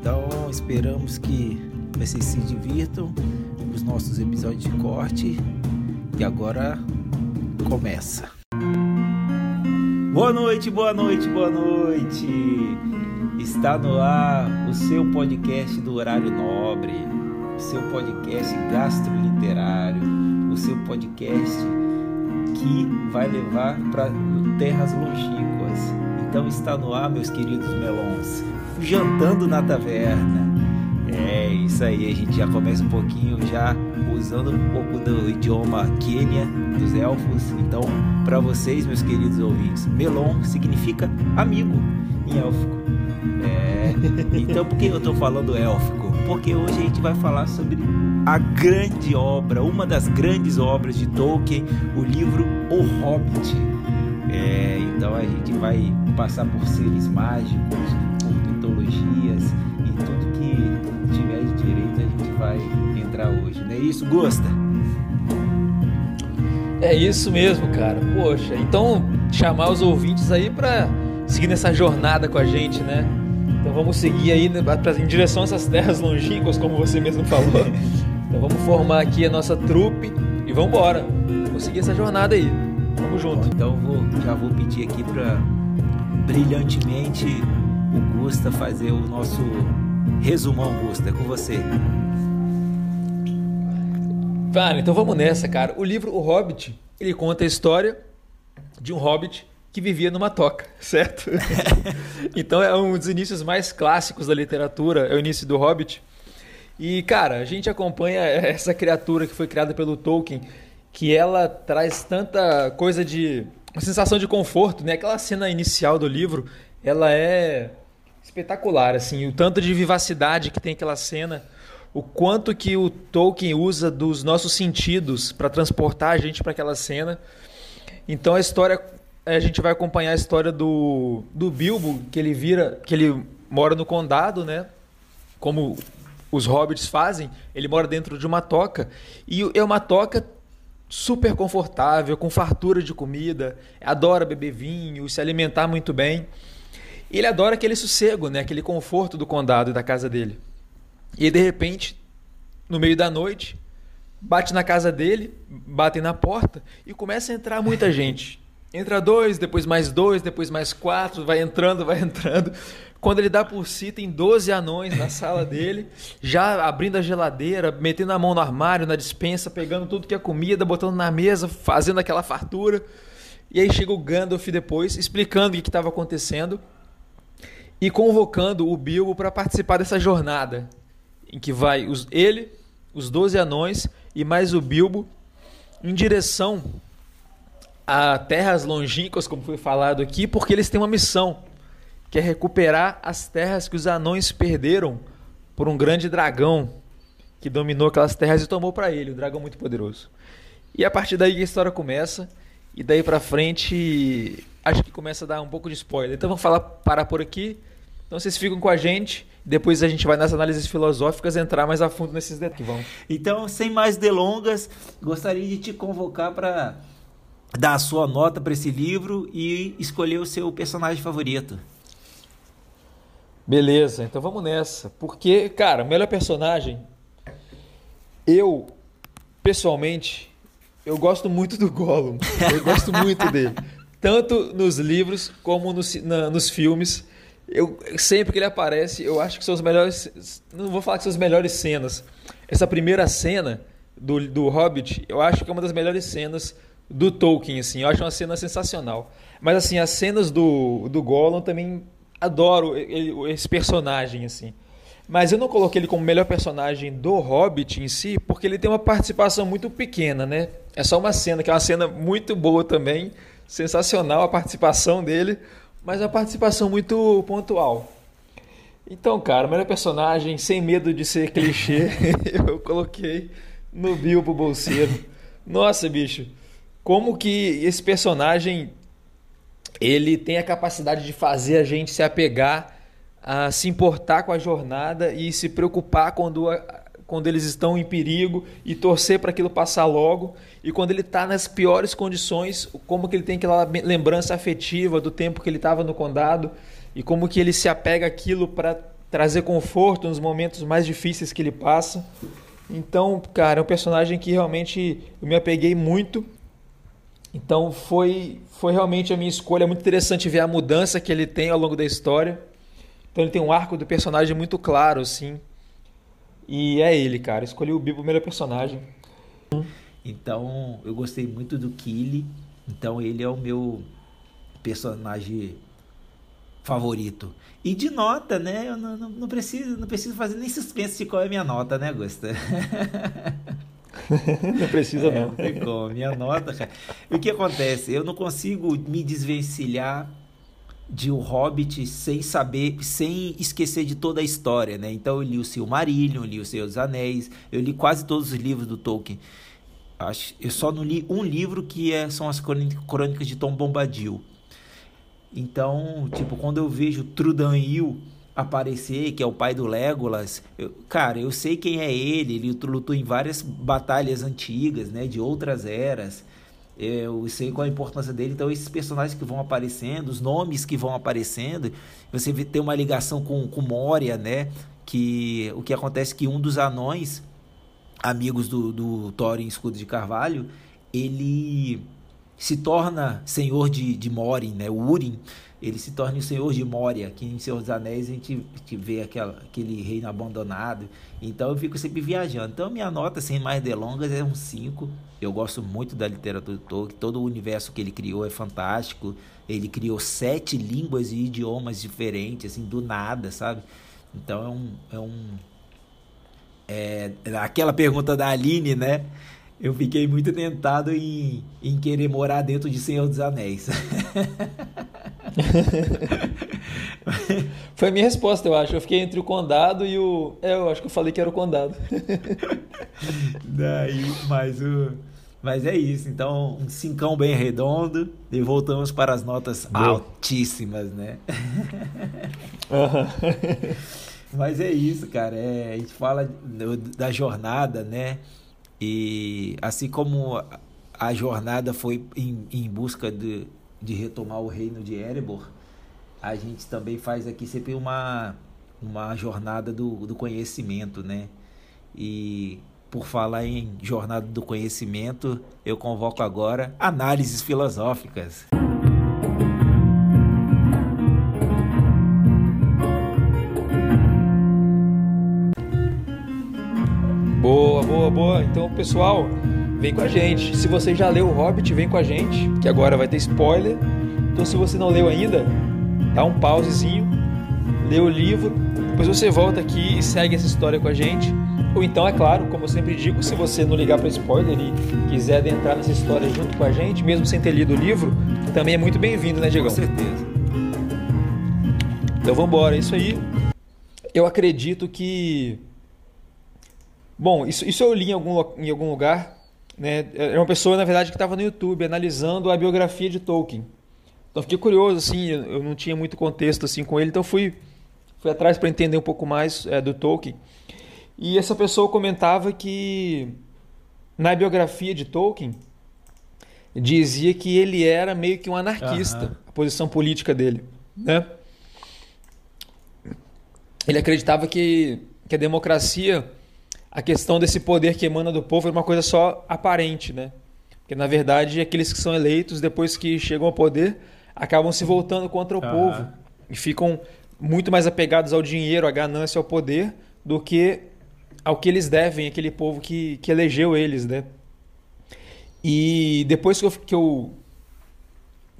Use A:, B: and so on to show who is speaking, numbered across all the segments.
A: Então esperamos que vocês se divirtam com os nossos episódios de corte e agora começa. Boa noite, boa noite, boa noite. Está no ar o seu podcast do horário nobre, o seu podcast gastroliterário, o seu podcast que vai levar para terras longínquas. Então está no ar, meus queridos melons jantando na taverna. É isso aí, a gente já começa um pouquinho já usando um pouco do idioma Quênia dos elfos. Então, para vocês, meus queridos ouvintes, Melon significa amigo em élfico. É, então, por que eu estou falando élfico? Porque hoje a gente vai falar sobre a grande obra, uma das grandes obras de Tolkien, o livro O Hobbit. É, então a gente vai passar por seres mágicos, mitologias e tudo que tiver de direito a gente vai entrar hoje. Não é isso, Gosta?
B: É isso mesmo, cara. Poxa, então chamar os ouvintes aí para seguir nessa jornada com a gente, né? Então vamos seguir aí em direção a essas terras longínquas, como você mesmo falou. Então vamos formar aqui a nossa trupe e vamos embora. Vamos seguir essa jornada aí. Vamos junto.
A: Então vou, já vou pedir aqui para brilhantemente o Gusta fazer o nosso resumão, Gusta. É com você.
B: Vale, então vamos nessa, cara. O livro O Hobbit, ele conta a história de um hobbit que vivia numa toca, certo? então é um dos inícios mais clássicos da literatura, é o início do Hobbit. E, cara, a gente acompanha essa criatura que foi criada pelo Tolkien, que ela traz tanta coisa de. uma sensação de conforto, né? Aquela cena inicial do livro, ela é espetacular, assim, o tanto de vivacidade que tem aquela cena, o quanto que o Tolkien usa dos nossos sentidos para transportar a gente para aquela cena. Então a história, a gente vai acompanhar a história do, do Bilbo, que ele vira, que ele mora no condado, né? Como os hobbits fazem, ele mora dentro de uma toca e é uma toca super confortável, com fartura de comida, adora beber vinho, se alimentar muito bem. E ele adora aquele sossego, né? aquele conforto do condado e da casa dele. E de repente, no meio da noite, bate na casa dele, batem na porta e começa a entrar muita gente. Entra dois, depois mais dois, depois mais quatro, vai entrando, vai entrando. Quando ele dá por si, tem 12 anões na sala dele, já abrindo a geladeira, metendo a mão no armário, na dispensa, pegando tudo que é comida, botando na mesa, fazendo aquela fartura. E aí chega o Gandalf depois, explicando o que estava acontecendo e convocando o Bilbo para participar dessa jornada, em que vai os, ele, os doze anões e mais o Bilbo em direção a terras longínquas, como foi falado aqui, porque eles têm uma missão, que é recuperar as terras que os anões perderam por um grande dragão que dominou aquelas terras e tomou para ele, um dragão muito poderoso. E a partir daí a história começa, e daí para frente acho que começa a dar um pouco de spoiler. Então vamos falar parar por aqui então vocês ficam com a gente. Depois a gente vai nas análises filosóficas entrar mais a fundo nesses detalhes.
A: Então, sem mais delongas, gostaria de te convocar para dar a sua nota para esse livro e escolher o seu personagem favorito.
B: Beleza, então vamos nessa. Porque, cara, o melhor personagem, eu, pessoalmente, eu gosto muito do Gollum. Eu gosto muito dele. Tanto nos livros como nos, na, nos filmes. Eu, sempre que ele aparece, eu acho que são os melhores. Não vou falar que são as melhores cenas. Essa primeira cena do, do Hobbit, eu acho que é uma das melhores cenas do Tolkien, assim. Eu acho uma cena sensacional. Mas, assim, as cenas do, do Gollum também adoro ele, esse personagem, assim. Mas eu não coloquei ele como melhor personagem do Hobbit em si, porque ele tem uma participação muito pequena, né? É só uma cena, que é uma cena muito boa também. Sensacional a participação dele mas a participação muito pontual. Então, cara, melhor personagem, sem medo de ser clichê, eu coloquei no Bilbo Bolseiro. Nossa, bicho, como que esse personagem ele tem a capacidade de fazer a gente se apegar, a se importar com a jornada e se preocupar quando, quando eles estão em perigo e torcer para aquilo passar logo. E quando ele está nas piores condições, como que ele tem aquela lembrança afetiva do tempo que ele estava no condado e como que ele se apega àquilo para trazer conforto nos momentos mais difíceis que ele passa. Então, cara, é um personagem que realmente eu me apeguei muito. Então foi, foi realmente a minha escolha. É muito interessante ver a mudança que ele tem ao longo da história. Então ele tem um arco do personagem muito claro, assim. E é ele, cara. Escolhi o Bibo, melhor personagem.
A: Então eu gostei muito do Killy. Então ele é o meu personagem favorito. E de nota, né? Eu não, não, não, preciso, não preciso fazer nem suspense de qual é a minha nota, né, Gusta?
B: não precisa,
A: é,
B: não.
A: Não tem como. Minha nota, cara. O que acontece? Eu não consigo me desvencilhar de O Hobbit sem saber, sem esquecer de toda a história, né? Então eu li o Silmarillion, li o Senhor dos Anéis, eu li quase todos os livros do Tolkien. Acho, eu só não li um livro que é, são as crônicas de Tom Bombadil. Então, tipo, quando eu vejo Trudanil aparecer, que é o pai do Legolas, eu, cara, eu sei quem é ele, ele lutou em várias batalhas antigas, né, de outras eras. Eu sei qual a importância dele, então esses personagens que vão aparecendo, os nomes que vão aparecendo, você tem uma ligação com, com Moria, né? Que o que acontece é que um dos anões, amigos do, do Thorin Escudo de Carvalho, ele se torna senhor de, de Morin, né? O Urim, ele se torna o senhor de Moria, que em Senhor dos Anéis a gente, gente vê aquela, aquele reino abandonado. Então eu fico sempre viajando. Então minha nota, sem mais delongas, é um 5. Eu gosto muito da literatura do Tolkien, todo o universo que ele criou é fantástico. Ele criou sete línguas e idiomas diferentes, assim, do nada, sabe? Então é um. É um é, aquela pergunta da Aline, né? eu fiquei muito tentado em, em querer morar dentro de Senhor dos Anéis.
B: Foi a minha resposta, eu acho. Eu fiquei entre o condado e o. É, eu acho que eu falei que era o condado.
A: Daí, mas o. Mas é isso, então um cincão bem redondo e voltamos para as notas altíssimas, né? Uhum. Mas é isso, cara. É, a gente fala da jornada, né? E assim como a jornada foi em, em busca de, de retomar o reino de Erebor, a gente também faz aqui sempre uma, uma jornada do, do conhecimento, né? E por falar em jornada do conhecimento, eu convoco agora análises filosóficas.
B: Boa, boa, boa. Então, pessoal, vem com a gente. Se você já leu o Hobbit, vem com a gente, que agora vai ter spoiler. Então, se você não leu ainda, dá um pausezinho, lê o livro, depois você volta aqui e segue essa história com a gente. Ou então, é claro, como eu sempre digo, se você não ligar para spoiler e quiser adentrar nessa história junto com a gente, mesmo sem ter lido o livro, também é muito bem-vindo, né, Diego?
A: Com certeza.
B: Então vamos embora, é isso aí. Eu acredito que Bom, isso, isso eu li em algum, em algum lugar. Né? Era uma pessoa, na verdade, que estava no YouTube analisando a biografia de Tolkien. Então fiquei curioso, assim, eu não tinha muito contexto assim com ele, então fui, fui atrás para entender um pouco mais é, do Tolkien. E essa pessoa comentava que na biografia de Tolkien dizia que ele era meio que um anarquista, uhum. a posição política dele, né? Ele acreditava que, que a democracia a questão desse poder que emana do povo é uma coisa só aparente, né? Porque na verdade aqueles que são eleitos depois que chegam ao poder acabam se voltando contra o uhum. povo e ficam muito mais apegados ao dinheiro, à ganância, ao poder do que ao que eles devem, aquele povo que, que elegeu eles, né? E depois que eu, que eu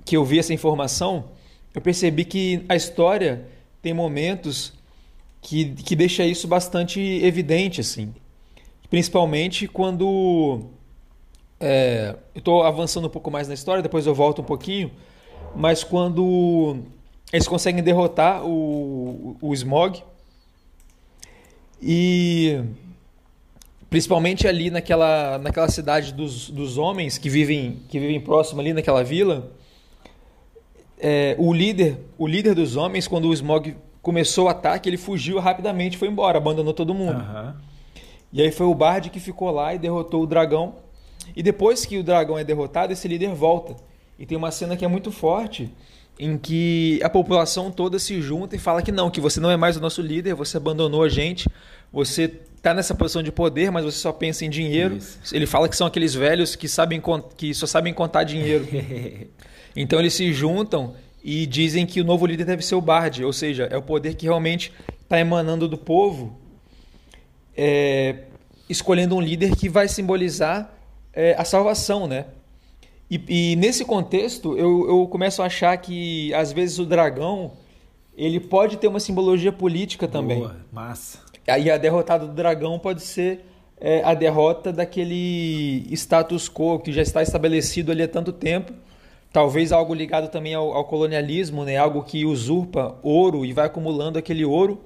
B: que eu vi essa informação, eu percebi que a história tem momentos que, que deixa isso bastante evidente, assim. Principalmente quando é, eu estou avançando um pouco mais na história, depois eu volto um pouquinho, mas quando eles conseguem derrotar o, o Smog, E principalmente ali naquela, naquela cidade dos, dos homens que vivem, que vivem próximo ali naquela vila, é, o líder o líder dos homens, quando o Smog começou o ataque, ele fugiu rapidamente foi embora, abandonou todo mundo.
A: Aham.
B: E aí foi o Bard que ficou lá e derrotou o dragão. E depois que o dragão é derrotado, esse líder volta. E tem uma cena que é muito forte, em que a população toda se junta e fala que não, que você não é mais o nosso líder, você abandonou a gente, você está nessa posição de poder, mas você só pensa em dinheiro.
A: Isso.
B: Ele fala que são aqueles velhos que sabem que só sabem contar dinheiro. Então eles se juntam e dizem que o novo líder deve ser o Bard, ou seja, é o poder que realmente está emanando do povo, é, escolhendo um líder que vai simbolizar é, a salvação, né? E, e nesse contexto eu, eu começo a achar que às vezes o dragão ele pode ter uma simbologia política também.
A: Boa, massa.
B: Aí a derrotada do dragão pode ser é, a derrota daquele status quo que já está estabelecido ali há tanto tempo. Talvez algo ligado também ao, ao colonialismo, né? algo que usurpa ouro e vai acumulando aquele ouro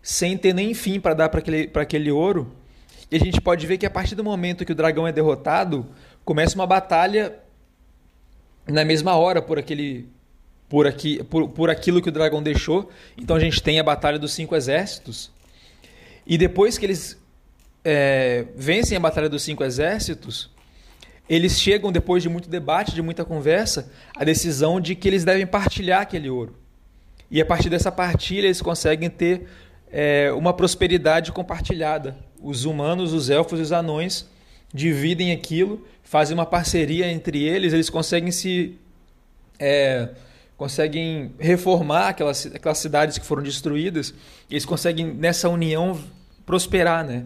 B: sem ter nem fim para dar para aquele, aquele ouro. E a gente pode ver que a partir do momento que o dragão é derrotado, começa uma batalha na mesma hora por aquele por, aqui, por, por aquilo que o dragão deixou. Então a gente tem a batalha dos cinco exércitos. E depois que eles é, vencem a batalha dos cinco exércitos, eles chegam depois de muito debate, de muita conversa, à decisão de que eles devem partilhar aquele ouro. E a partir dessa partilha eles conseguem ter é, uma prosperidade compartilhada. Os humanos, os elfos e os anões dividem aquilo, fazem uma parceria entre eles, eles conseguem se é, conseguem reformar aquelas, aquelas cidades que foram destruídas, eles conseguem nessa união prosperar, né?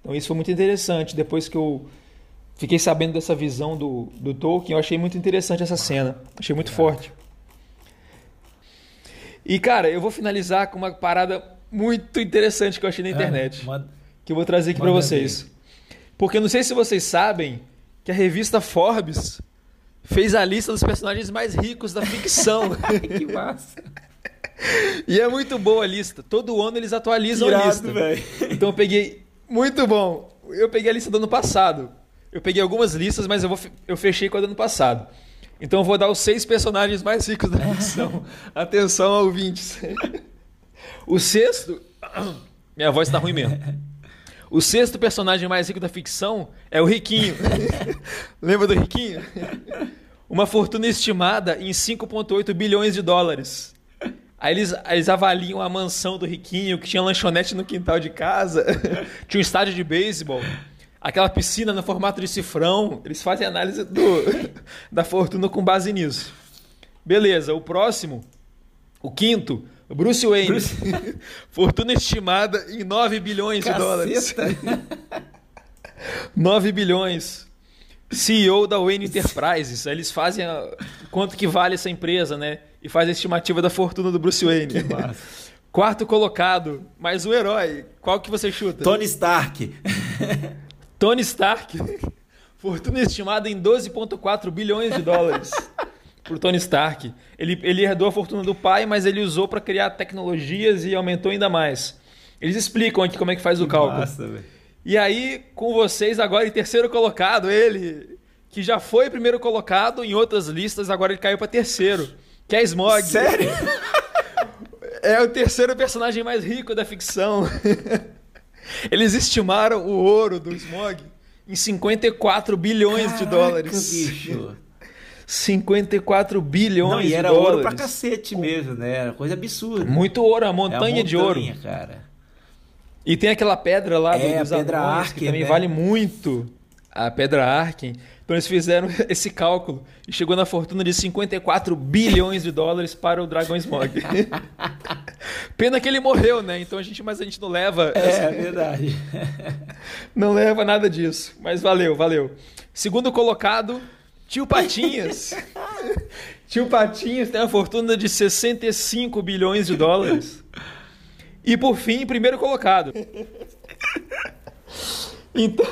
B: Então isso foi muito interessante. Depois que eu fiquei sabendo dessa visão do, do Tolkien, eu achei muito interessante essa cena, achei muito forte. E cara, eu vou finalizar com uma parada muito interessante que eu achei na internet
A: Ah, manda-
B: que eu vou trazer aqui para vocês. Porque eu não sei se vocês sabem que a revista Forbes fez a lista dos personagens mais ricos da ficção.
A: que massa.
B: e é muito boa a lista. Todo ano eles atualizam a
A: Irado,
B: lista.
A: velho.
B: Então eu peguei. Muito bom. Eu peguei a lista do ano passado. Eu peguei algumas listas, mas eu, vou, eu fechei com a do ano passado. Então eu vou dar os seis personagens mais ricos da ficção. Atenção, ouvintes. O sexto. Minha voz tá ruim mesmo. O sexto personagem mais rico da ficção é o Riquinho. Lembra do Riquinho? Uma fortuna estimada em 5,8 bilhões de dólares. Aí eles, eles avaliam a mansão do Riquinho, que tinha lanchonete no quintal de casa, tinha um estádio de beisebol, aquela piscina no formato de cifrão. Eles fazem análise do, da fortuna com base nisso. Beleza, o próximo, o quinto, Bruce Wayne.
A: Bruce-
B: Fortuna estimada em 9 bilhões de dólares.
A: Caceta.
B: 9 bilhões. CEO da Wayne Enterprises. Aí Eles fazem a- quanto que vale essa empresa, né? E faz a estimativa da fortuna do Bruce Wayne.
A: Massa.
B: Quarto colocado, mais um herói. Qual que você chuta?
A: Tony Stark.
B: Tony Stark. Fortuna estimada em 12,4 bilhões de dólares. Por Tony Stark. Ele, ele herdou a fortuna do pai, mas ele usou para criar tecnologias e aumentou ainda mais. Eles explicam aqui como é que faz o cálculo.
A: Massa.
B: E aí, com vocês agora em terceiro colocado, ele que já foi primeiro colocado em outras listas, agora ele caiu para terceiro, que é Smog.
A: Sério?
B: É o terceiro personagem mais rico da ficção. Eles estimaram o ouro do Smog em 54 bilhões de
A: Caraca,
B: dólares.
A: bicho.
B: 54 bilhões
A: Não, e
B: de
A: era
B: dólares.
A: ouro pra cacete mesmo, né? Era coisa absurda.
B: Muito ouro, a
A: É a
B: montanha de ouro.
A: montanha, cara.
B: E tem aquela pedra lá do,
A: É, a
B: dos
A: pedra
B: anões,
A: Arken,
B: que também
A: né?
B: vale muito. A pedra Arken. Então eles fizeram esse cálculo e chegou na fortuna de 54 bilhões de dólares para o Dragon Smog. Pena que ele morreu, né? Então a gente, mas a gente não leva,
A: É, é verdade.
B: não leva nada disso. Mas valeu, valeu. Segundo colocado, Tio Patinhas. Tio Patinhas tem uma fortuna de 65 bilhões de dólares. E por fim, primeiro colocado. Então,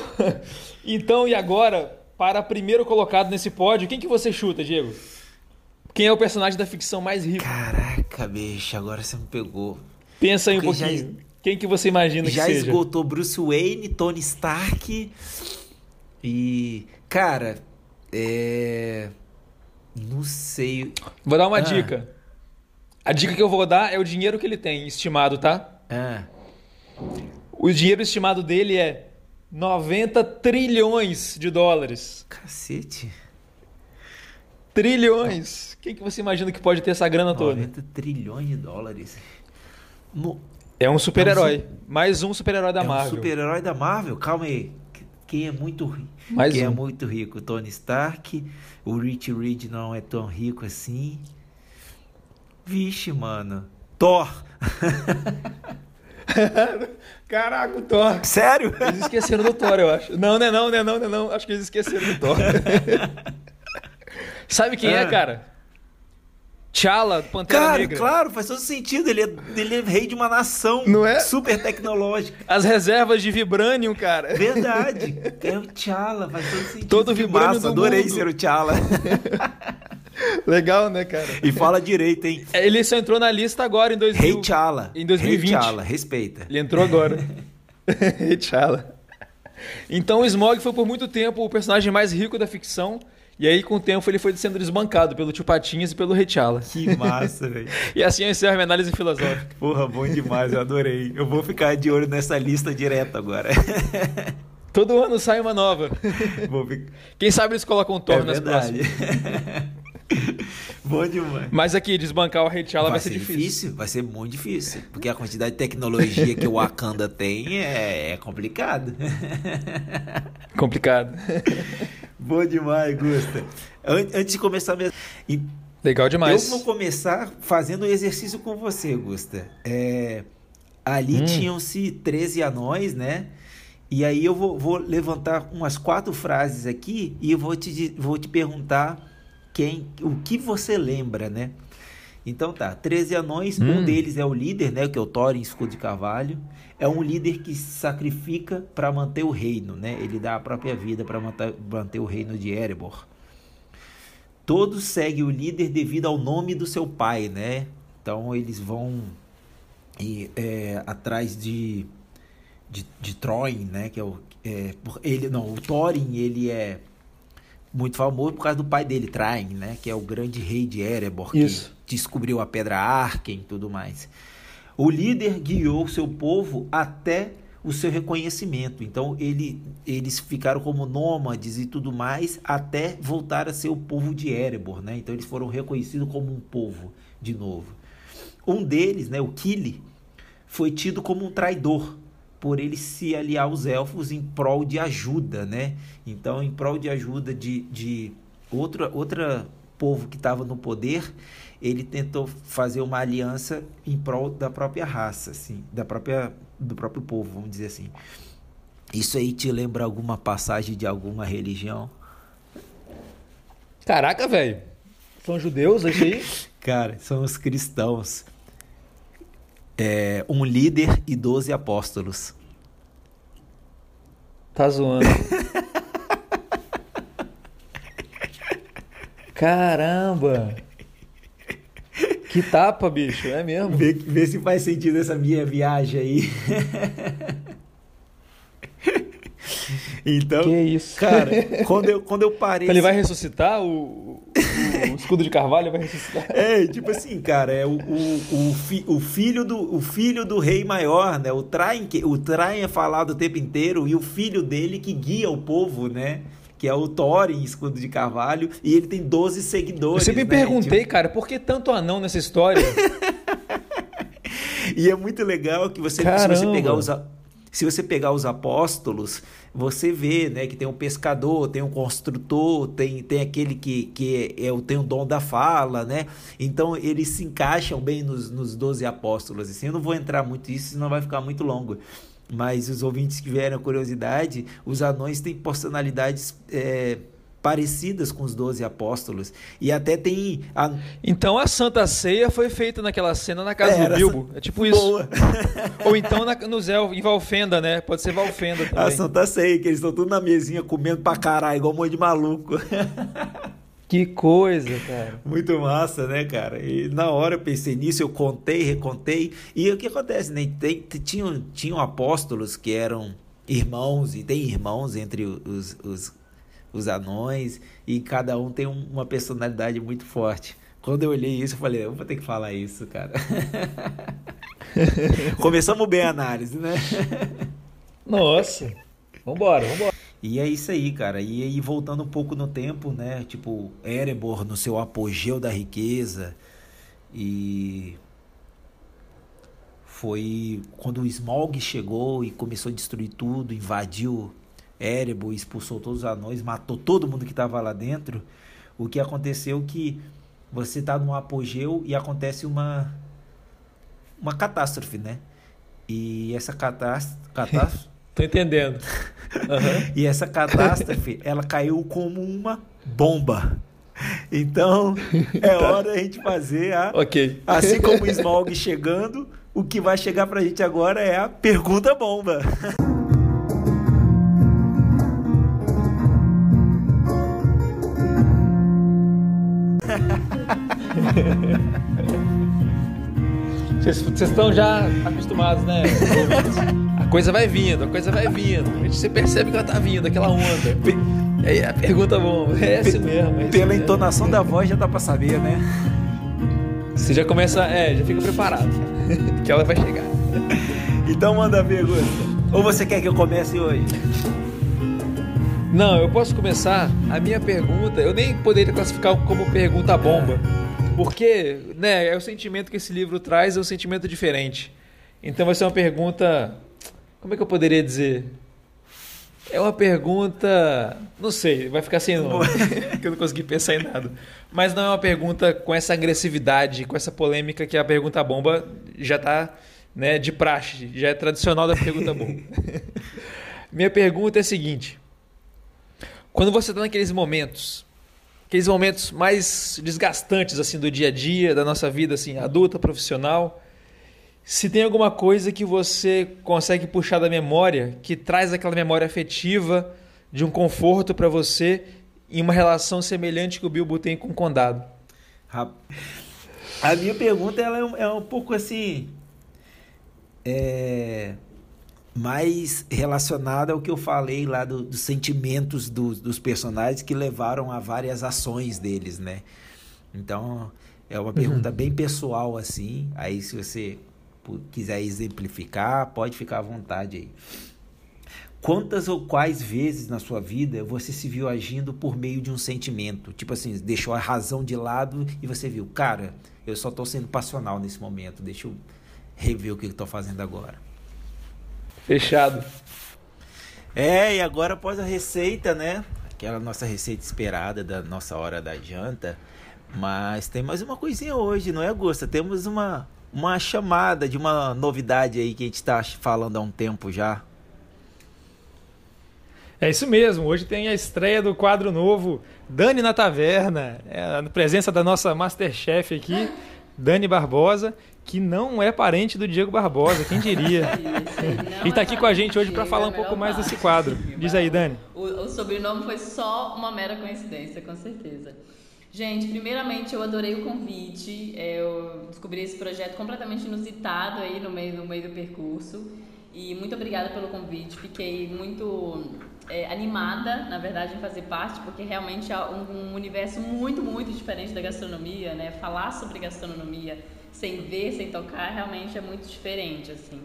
B: então, e agora, para primeiro colocado nesse pódio, quem que você chuta, Diego? Quem é o personagem da ficção mais rico?
A: Caraca, bicho, agora você me pegou.
B: Pensa aí um
A: Porque já,
B: pouquinho. Quem que você imagina
A: Já
B: que seja?
A: esgotou Bruce Wayne, Tony Stark e... Cara, é... Não sei...
B: Vou dar uma
A: Ah.
B: dica. A dica que eu vou dar é o dinheiro que ele tem, estimado, tá?
A: Ah,
B: O dinheiro estimado dele é 90 trilhões de dólares.
A: cacete.
B: Trilhões! Quem que você imagina que pode ter essa grana toda?
A: 90 trilhões de dólares. No...
B: É um super-herói.
A: É um
B: Mais um super-herói da
A: é um
B: Marvel.
A: super-herói da Marvel? Calma aí. Quem é muito rico?
B: Mais
A: Quem é
B: um.
A: muito rico? Tony Stark. O Rich Reed não é tão rico assim. Vixe, mano. Thor.
B: Caraca, o Thor.
A: Sério?
B: Eles esqueceram do Thor, eu acho. Não, não é não, não é não, não é não. Acho que eles esqueceram do Thor. Sabe quem é,
A: Ah.
B: cara? T'Challa, do Pantera
A: Cara,
B: Negra.
A: claro, faz todo sentido. Ele é, ele é rei de uma nação
B: Não é?
A: super tecnológica.
B: As reservas de Vibranium, cara.
A: Verdade. É o T'Challa, faz todo sentido.
B: Todo vibrânio
A: massa,
B: do
A: adorei
B: mundo.
A: ser o T'Challa.
B: Legal, né, cara?
A: E fala direito, hein?
B: Ele só entrou na lista agora em 2000.
A: Rei T'Challa.
B: Em 2020.
A: Rei T'Challa, respeita.
B: Ele entrou agora. Rei T'Challa. Então o Smog foi por muito tempo o personagem mais rico da ficção. E aí, com o tempo, ele foi sendo desbancado pelo Tio Patinhas e pelo Rei T'Challa.
A: Que massa, velho.
B: E assim eu encerro minha análise filosófica.
A: Porra, bom demais, eu adorei. Eu vou ficar de olho nessa lista direto agora.
B: Todo ano sai uma nova.
A: Vou ficar...
B: Quem sabe eles colocam um Thor
A: É
B: nas
A: verdade.
B: próximas.
A: bom demais.
B: Mas aqui, desbancar o Rei T'Challa vai, ser, difícil.
A: vai ser muito difícil. Porque a quantidade de tecnologia que o Wakanda tem é, é complicado.
B: Complicado.
A: Bom demais, Gusta. An- Antes de começar mesmo.
B: Legal demais.
A: Eu vou começar fazendo o exercício com você, Gusta. É, ali
B: Hum.
A: tinham-se 13 anões, né? E aí eu vou, vou levantar umas quatro frases aqui e eu vou te, vou te perguntar quem, o que você lembra, né? Então tá, 13 anões, um
B: Hum.
A: deles é o líder, né? Que é o Thorin Escudo de Carvalho. É um líder que se sacrifica para manter o reino, né? Ele dá a própria vida para manter, manter o reino de Erebor. Todos seguem o líder devido ao nome do seu pai, né? Então eles vão e, é, atrás de, de, de Troin, né? Que é o é, ele não, o Thorin ele é muito famoso por causa do pai dele, Train, né? Que é o grande rei de Erebor, que
B: Isso.
A: descobriu a pedra Arken e tudo mais. O líder guiou seu povo até o seu reconhecimento. Então ele, eles ficaram como nômades e tudo mais até voltar a ser o povo de Erebor, né? Então eles foram reconhecidos como um povo de novo. Um deles, né, o Kili, foi tido como um traidor por ele se aliar aos elfos em prol de ajuda, né? Então, em prol de ajuda de, de outra, outra povo que estava no poder, ele tentou fazer uma aliança em prol da própria raça, assim, da própria, do próprio povo, vamos dizer assim. Isso aí te lembra alguma passagem de alguma religião?
B: Caraca, velho. São judeus, isso aí?
A: Cara, são os cristãos. É, um líder e doze apóstolos.
B: Tá zoando. Caramba! Que tapa, bicho, é mesmo?
A: Vê, vê se faz sentido essa minha viagem aí. então,
B: Que isso?
A: cara, quando eu, quando eu parei.
B: Então ele vai ressuscitar o, o escudo de carvalho? Vai ressuscitar?
A: É, tipo assim, cara, é o, o, o, fi- o filho do, o filho do rei maior, né? O Traem, que- o Traem é falado o tempo inteiro e o filho dele que guia o povo, né? Que é o Thorin, escudo de carvalho, e ele tem 12
B: Eu
A: seguidores.
B: sempre me
A: né?
B: perguntei, cara, por que tanto anão nessa história?
A: E é muito legal que você, se você pegar os se você pegar os apóstolos, você vê, né, que tem um pescador, tem um construtor, tem, tem aquele que, que é, o tem o dom da fala, né? Então eles se encaixam bem nos, nos 12 apóstolos. Assim, eu não vou entrar muito nisso, senão vai ficar muito longo. Mas os ouvintes que tiverem a curiosidade, os anões têm personalidades é, parecidas com os 12 apóstolos. E até tem a,
B: Então a Santa Ceia foi feita naquela cena na casa
A: Era
B: do Bilbo. É tipo isso.
A: boa.
B: Ou então na, no Zé, em Valfenda, né? Pode ser Valfenda
A: A
B: também.
A: Santa Ceia, que eles estão tudo na mesinha comendo pra caralho, igual um monte de maluco.
B: Que coisa, cara.
A: Muito massa, né, cara? E na hora eu pensei nisso, eu contei, recontei. E o que acontece, né? Tem, tinham, tinham apóstolos que eram irmãos, e tem irmãos entre os, os, os anões, e cada um tem uma personalidade muito forte. Quando eu olhei isso, eu falei, eu vou ter que falar isso, cara. Começamos bem a análise, né?
B: Nossa. Vambora, vambora.
A: E é isso aí, cara. E aí, voltando um pouco no tempo, né? Tipo, Erebor no seu apogeu da riqueza. E. Foi quando o Smaug chegou e começou a destruir tudo, invadiu Erebor, expulsou todos os anões, matou todo mundo que estava lá dentro. O que aconteceu que você está num apogeu e acontece uma uma catástrofe, né? E essa catástrofe, catástrofe
B: Tô entendendo.
A: Uhum. e essa catástrofe, ela caiu como uma bomba. Então, é tá. hora a gente fazer a.
B: Ok.
A: Assim como o Smaug chegando, o que vai chegar pra gente agora é a pergunta bomba.
B: Vocês estão já acostumados, né? A coisa vai vindo, a coisa vai vindo. A gente, você percebe que ela tá vindo, aquela onda. E aí a pergunta bom, é esse mesmo. É
A: Pela
B: mesmo.
A: entonação da voz já dá pra saber, né?
B: Você já começa, é, já fica preparado. que ela vai chegar.
A: Então manda a pergunta. Ou você quer que eu comece hoje?
B: Não, eu posso começar. A minha pergunta, eu nem poderia classificar como pergunta bomba. Porque, né, é o sentimento que esse livro traz, é um sentimento diferente. Então vai ser uma pergunta como é que eu poderia dizer? É uma pergunta. Não sei, vai ficar sem nome, que eu não consegui pensar em nada. Mas não é uma pergunta com essa agressividade, com essa polêmica que a pergunta bomba já está né, de praxe, já é tradicional da pergunta bomba. Minha pergunta é a seguinte: quando você está naqueles momentos, aqueles momentos mais desgastantes assim do dia a dia, da nossa vida assim, adulta, profissional, se tem alguma coisa que você consegue puxar da memória, que traz aquela memória afetiva de um conforto para você em uma relação semelhante que o Bilbo tem com o Condado.
A: A minha pergunta ela é, um, é um pouco assim. É, mais relacionada ao que eu falei lá do, dos sentimentos do, dos personagens que levaram a várias ações deles, né? Então, é uma pergunta uhum. bem pessoal, assim. Aí, se você quiser exemplificar, pode ficar à vontade aí. Quantas ou quais vezes na sua vida você se viu agindo por meio de um sentimento? Tipo assim, deixou a razão de lado e você viu, cara, eu só estou sendo passional nesse momento, deixa eu rever o que estou fazendo agora.
B: Fechado.
A: É, e agora após a receita, né? Aquela nossa receita esperada da nossa hora da janta. Mas tem mais uma coisinha hoje, não é, Augusta? Temos uma, uma chamada de uma novidade aí que a gente está falando há um tempo já.
B: É isso mesmo, hoje tem a estreia do quadro novo Dani na Taverna, é a presença da nossa Masterchef aqui, Dani Barbosa, que não é parente do Diego Barbosa, quem diria? e está aqui com a gente hoje para falar um pouco mais desse quadro. Diz aí, Dani.
C: O, o sobrenome foi só uma mera coincidência, com certeza. Gente, primeiramente eu adorei o convite. É, eu descobri esse projeto completamente inusitado aí no meio, no meio do percurso. E muito obrigada pelo convite. Fiquei muito é, animada, na verdade, em fazer parte, porque realmente é um, um, universo muito, muito diferente da gastronomia, né? Falar sobre gastronomia sem ver, sem tocar, realmente é muito diferente, assim.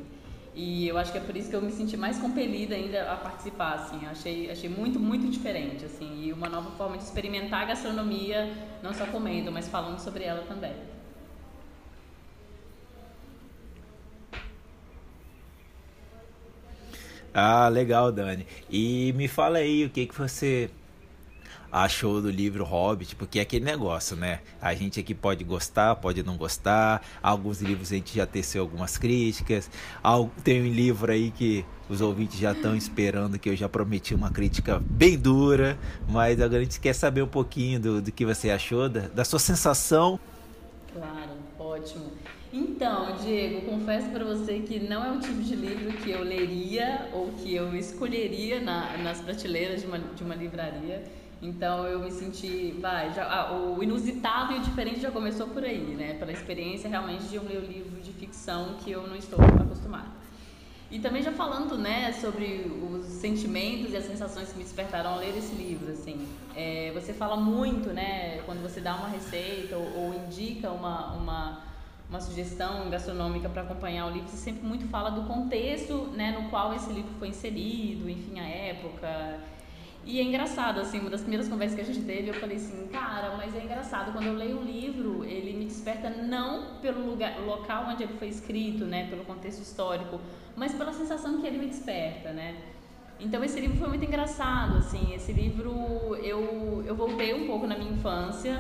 C: E eu acho que é por isso que eu me senti mais compelida ainda a participar, assim. Achei, achei muito, muito diferente, assim. E uma nova forma de experimentar a gastronomia, não só comendo, mas falando sobre ela também.
A: Ah, legal, Dani. E me fala aí o que, que você achou do livro Hobbit, porque é aquele negócio, né? A gente aqui pode gostar, pode não gostar. Alguns livros a gente já teceu algumas críticas. Tem um livro aí que os ouvintes já estão esperando, que eu já prometi uma crítica bem dura, mas agora a gente quer saber um pouquinho do, do que você achou, da, da sua sensação.
C: Claro, ótimo. Então, Diego, confesso para você que não é o tipo de livro que eu leria ou que eu escolheria na, nas prateleiras de uma, de uma livraria. Então eu me senti, vai, já, ah, o inusitado e o diferente já começou por aí, né? Pela experiência realmente de um livro de ficção que eu não estou acostumada. E também já falando, né, sobre os sentimentos e as sensações que me despertaram ao ler esse livro, assim, é, você fala muito, né, quando você dá uma receita ou, ou indica uma, uma, uma sugestão gastronômica para acompanhar o livro, você sempre muito fala do contexto, né, no qual esse livro foi inserido, enfim, a época, e é engraçado, assim, uma das primeiras conversas que a gente teve, eu falei assim, cara, mas é engraçado, quando eu leio um livro, ele me desperta não pelo lugar, local onde ele foi escrito, né, pelo contexto histórico, mas pela sensação que ele me desperta, né. Então esse livro foi muito engraçado, assim, esse livro eu, eu voltei um pouco na minha infância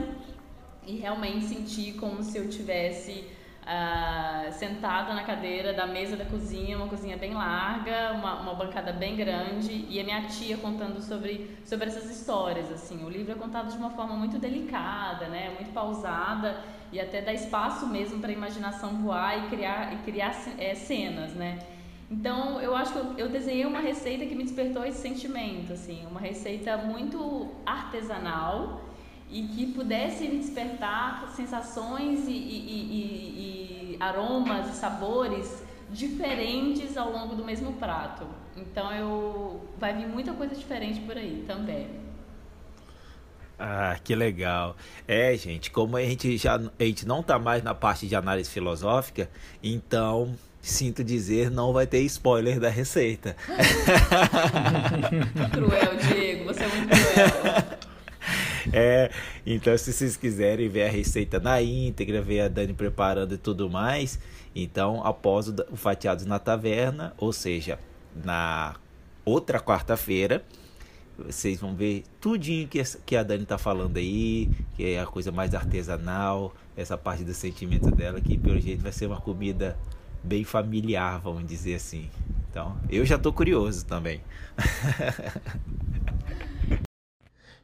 C: e realmente senti como se eu tivesse uh, sentada na cadeira da mesa da cozinha, uma cozinha bem larga, uma, uma bancada bem grande, e a minha tia contando sobre, sobre essas histórias. assim O livro é contado de uma forma muito delicada, né, muito pausada, e até dá espaço mesmo para a imaginação voar e criar, e criar é, cenas. Né? Então, eu acho que eu, eu, desenhei uma receita que me despertou esse sentimento, assim, uma receita muito artesanal, e que pudesse despertar sensações e, e, e, e, aromas e sabores diferentes ao longo do mesmo prato. Então eu vai vir muita coisa diferente por aí também.
A: Ah, que legal. É, gente, como a gente já a gente não está mais na parte de análise filosófica, então sinto dizer, não vai ter spoiler da receita.
C: cruel, Diego, você é muito cruel.
A: É, então, se vocês quiserem ver a receita na íntegra, ver a Dani preparando e tudo mais, então, após o, o Fatiados na Taverna, ou seja, na outra quarta-feira, vocês vão ver tudinho que, que a Dani tá falando aí, que é a coisa mais artesanal, essa parte do sentimento dela, que pelo jeito vai ser uma comida bem familiar, vamos dizer assim. Então, eu já tô curioso também.